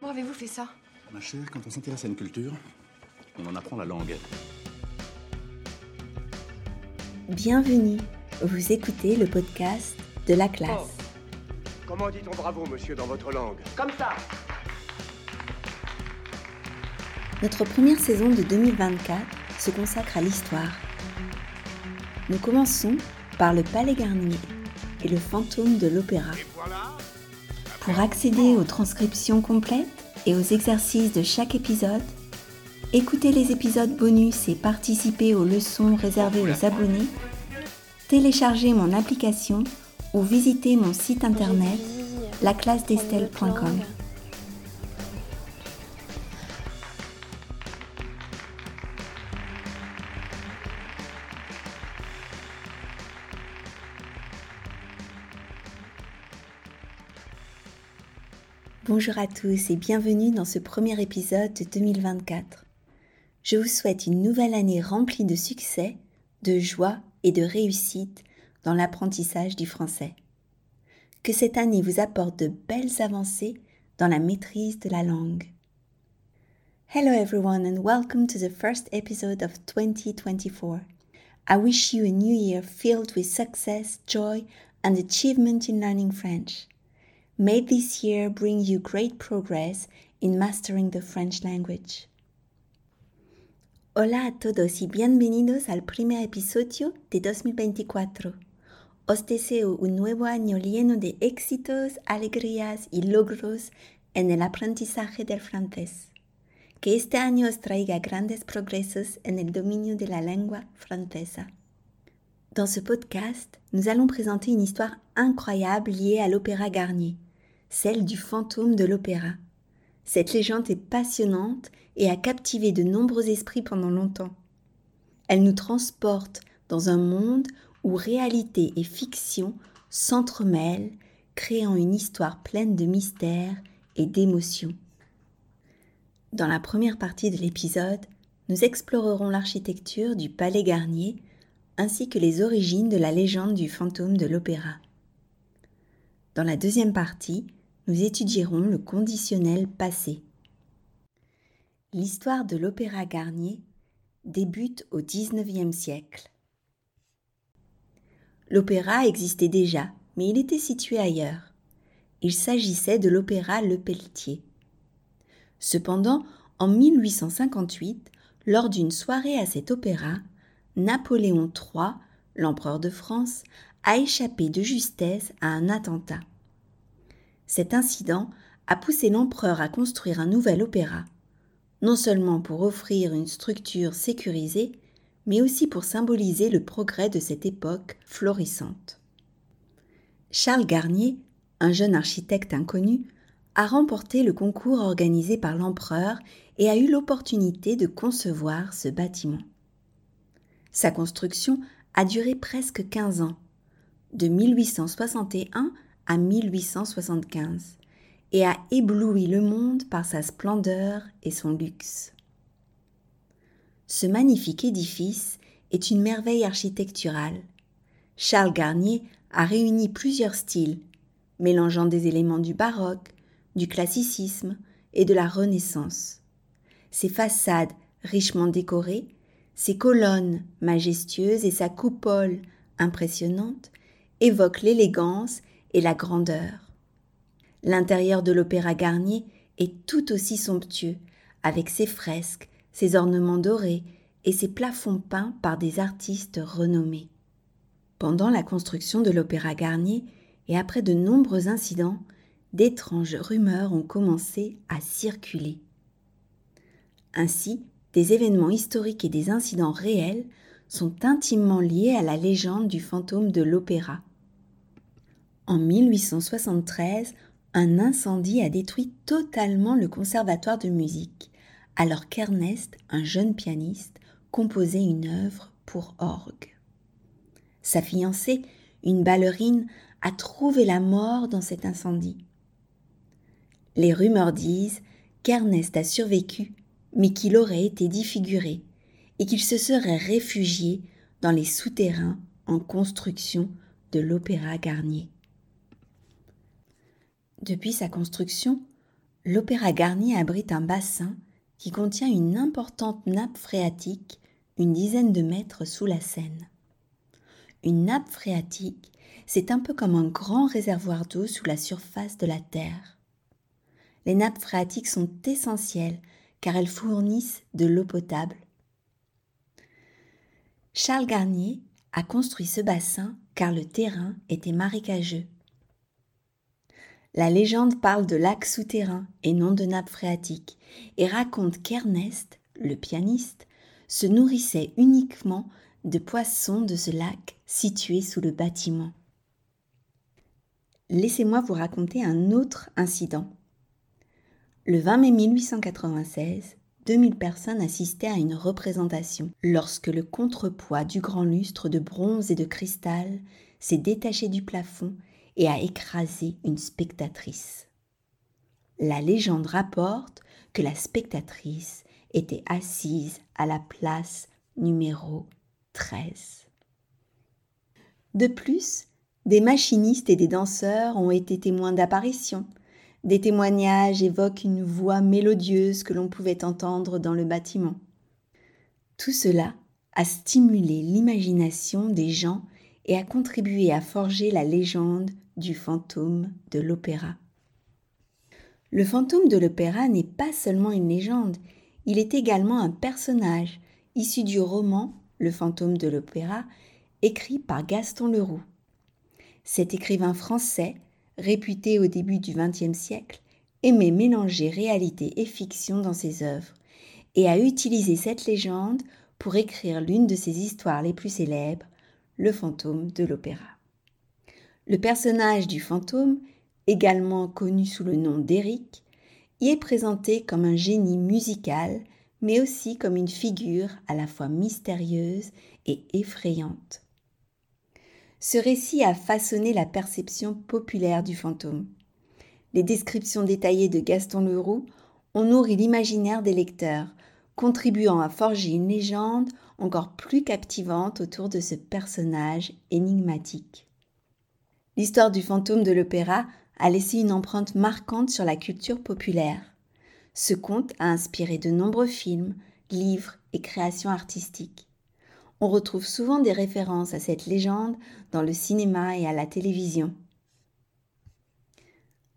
Comment avez-vous fait ça? Ma chère, quand on s'intéresse à une culture, on en apprend la langue. Bienvenue, vous écoutez le podcast de la classe. Comment dit-on bravo, monsieur, dans votre langue? Comme ça Notre première saison de 2024 se consacre à l'histoire. Nous commençons par le Palais Garnier et le fantôme de l'opéra. Pour accéder aux transcriptions complètes et aux exercices de chaque épisode, écoutez les épisodes bonus et participer aux leçons réservées aux abonnés, téléchargez mon application ou visitez mon site internet laclassedestelle.com. Bonjour à tous et bienvenue dans ce premier épisode de 2024. Je vous souhaite une nouvelle année remplie de succès, de joie et de réussite dans l'apprentissage du français. Que cette année vous apporte de belles avancées dans la maîtrise de la langue. Hello everyone and welcome to the first episode of 2024. I wish you a new year filled with success, joy and achievement in learning French. May this year bring you great progress in mastering the French language. Hola a todos y bienvenidos al primer episodio de 2024. Os deseo un nuevo año lleno de éxitos, alegrías y logros en el aprendizaje del francés. Que este año os traiga grandes progresos en el dominio de la lengua francesa. Dans ce podcast, nous allons présenter une histoire incroyable liée à l'opéra Garnier celle du fantôme de l'opéra. Cette légende est passionnante et a captivé de nombreux esprits pendant longtemps. Elle nous transporte dans un monde où réalité et fiction s'entremêlent, créant une histoire pleine de mystères et d'émotions. Dans la première partie de l'épisode, nous explorerons l'architecture du palais Garnier ainsi que les origines de la légende du fantôme de l'opéra. Dans la deuxième partie, nous étudierons le conditionnel passé. L'histoire de l'opéra Garnier débute au XIXe siècle. L'opéra existait déjà, mais il était situé ailleurs. Il s'agissait de l'opéra Le Pelletier. Cependant, en 1858, lors d'une soirée à cet opéra, Napoléon III, l'empereur de France, a échappé de justesse à un attentat. Cet incident a poussé l'empereur à construire un nouvel opéra, non seulement pour offrir une structure sécurisée, mais aussi pour symboliser le progrès de cette époque florissante. Charles Garnier, un jeune architecte inconnu, a remporté le concours organisé par l'empereur et a eu l'opportunité de concevoir ce bâtiment. Sa construction a duré presque 15 ans, de 1861 à 1875 et a ébloui le monde par sa splendeur et son luxe. Ce magnifique édifice est une merveille architecturale. Charles Garnier a réuni plusieurs styles, mélangeant des éléments du baroque, du classicisme et de la Renaissance. Ses façades richement décorées, ses colonnes majestueuses et sa coupole impressionnante évoquent l'élégance et la grandeur. L'intérieur de l'opéra Garnier est tout aussi somptueux, avec ses fresques, ses ornements dorés et ses plafonds peints par des artistes renommés. Pendant la construction de l'opéra Garnier et après de nombreux incidents, d'étranges rumeurs ont commencé à circuler. Ainsi, des événements historiques et des incidents réels sont intimement liés à la légende du fantôme de l'opéra. En 1873, un incendie a détruit totalement le conservatoire de musique, alors qu'Ernest, un jeune pianiste, composait une œuvre pour orgue. Sa fiancée, une ballerine, a trouvé la mort dans cet incendie. Les rumeurs disent qu'Ernest a survécu, mais qu'il aurait été défiguré et qu'il se serait réfugié dans les souterrains en construction de l'Opéra Garnier. Depuis sa construction, L'Opéra Garnier abrite un bassin qui contient une importante nappe phréatique une dizaine de mètres sous la Seine. Une nappe phréatique, c'est un peu comme un grand réservoir d'eau sous la surface de la Terre. Les nappes phréatiques sont essentielles car elles fournissent de l'eau potable. Charles Garnier a construit ce bassin car le terrain était marécageux. La légende parle de lacs souterrains et non de nappes phréatiques et raconte qu'Ernest, le pianiste, se nourrissait uniquement de poissons de ce lac situé sous le bâtiment. Laissez-moi vous raconter un autre incident. Le 20 mai 1896, 2000 personnes assistaient à une représentation lorsque le contrepoids du grand lustre de bronze et de cristal s'est détaché du plafond et a écrasé une spectatrice. La légende rapporte que la spectatrice était assise à la place numéro 13. De plus, des machinistes et des danseurs ont été témoins d'apparitions. Des témoignages évoquent une voix mélodieuse que l'on pouvait entendre dans le bâtiment. Tout cela a stimulé l'imagination des gens et a contribué à forger la légende du fantôme de l'opéra. Le fantôme de l'opéra n'est pas seulement une légende, il est également un personnage issu du roman Le fantôme de l'opéra, écrit par Gaston Leroux. Cet écrivain français, réputé au début du XXe siècle, aimait mélanger réalité et fiction dans ses œuvres et a utilisé cette légende pour écrire l'une de ses histoires les plus célèbres, Le fantôme de l'opéra. Le personnage du fantôme, également connu sous le nom d'Éric, y est présenté comme un génie musical, mais aussi comme une figure à la fois mystérieuse et effrayante. Ce récit a façonné la perception populaire du fantôme. Les descriptions détaillées de Gaston Leroux ont nourri l'imaginaire des lecteurs, contribuant à forger une légende encore plus captivante autour de ce personnage énigmatique. L'histoire du fantôme de l'opéra a laissé une empreinte marquante sur la culture populaire. Ce conte a inspiré de nombreux films, livres et créations artistiques. On retrouve souvent des références à cette légende dans le cinéma et à la télévision.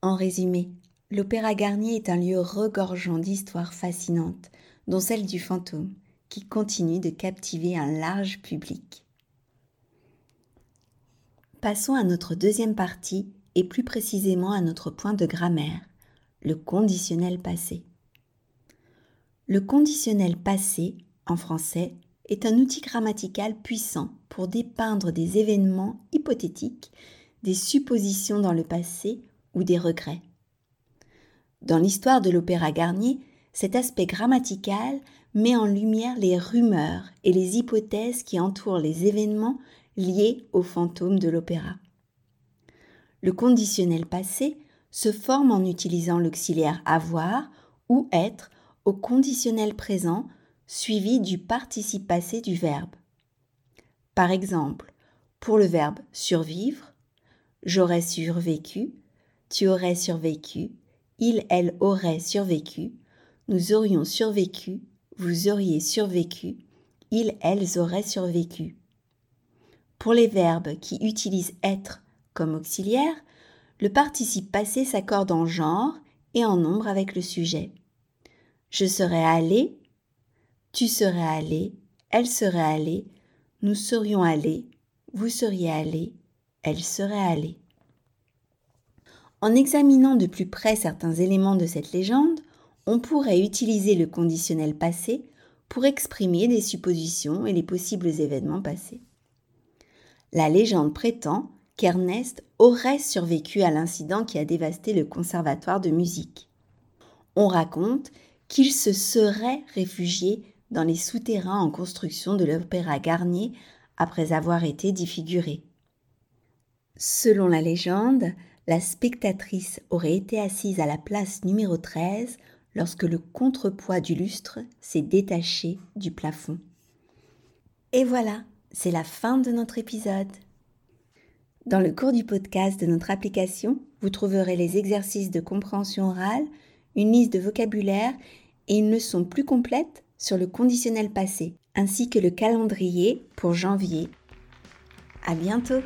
En résumé, l'Opéra Garnier est un lieu regorgeant d'histoires fascinantes, dont celle du fantôme, qui continue de captiver un large public. Passons à notre deuxième partie et plus précisément à notre point de grammaire, le conditionnel passé. Le conditionnel passé, en français, est un outil grammatical puissant pour dépeindre des événements hypothétiques, des suppositions dans le passé ou des regrets. Dans l'histoire de l'opéra Garnier, cet aspect grammatical met en lumière les rumeurs et les hypothèses qui entourent les événements liés au fantôme de l'opéra. Le conditionnel passé se forme en utilisant l'auxiliaire avoir ou être au conditionnel présent suivi du participe passé du verbe. Par exemple, pour le verbe survivre, j'aurais survécu, tu aurais survécu, il, elle aurait survécu, nous aurions survécu, vous auriez survécu, ils, elles auraient survécu. Pour les verbes qui utilisent être comme auxiliaire, le participe passé s'accorde en genre et en nombre avec le sujet. Je serais allé, tu serais allé, elle serait allée, nous serions allés, vous seriez allé, elle serait allée. En examinant de plus près certains éléments de cette légende, on pourrait utiliser le conditionnel passé pour exprimer des suppositions et les possibles événements passés. La légende prétend qu'Ernest aurait survécu à l'incident qui a dévasté le conservatoire de musique. On raconte qu'il se serait réfugié dans les souterrains en construction de l'opéra Garnier après avoir été défiguré. Selon la légende, la spectatrice aurait été assise à la place numéro 13 lorsque le contrepoids du lustre s'est détaché du plafond. Et voilà, c'est la fin de notre épisode. Dans le cours du podcast de notre application, vous trouverez les exercices de compréhension orale, une liste de vocabulaire et une leçon plus complète sur le conditionnel passé, ainsi que le calendrier pour janvier. À bientôt!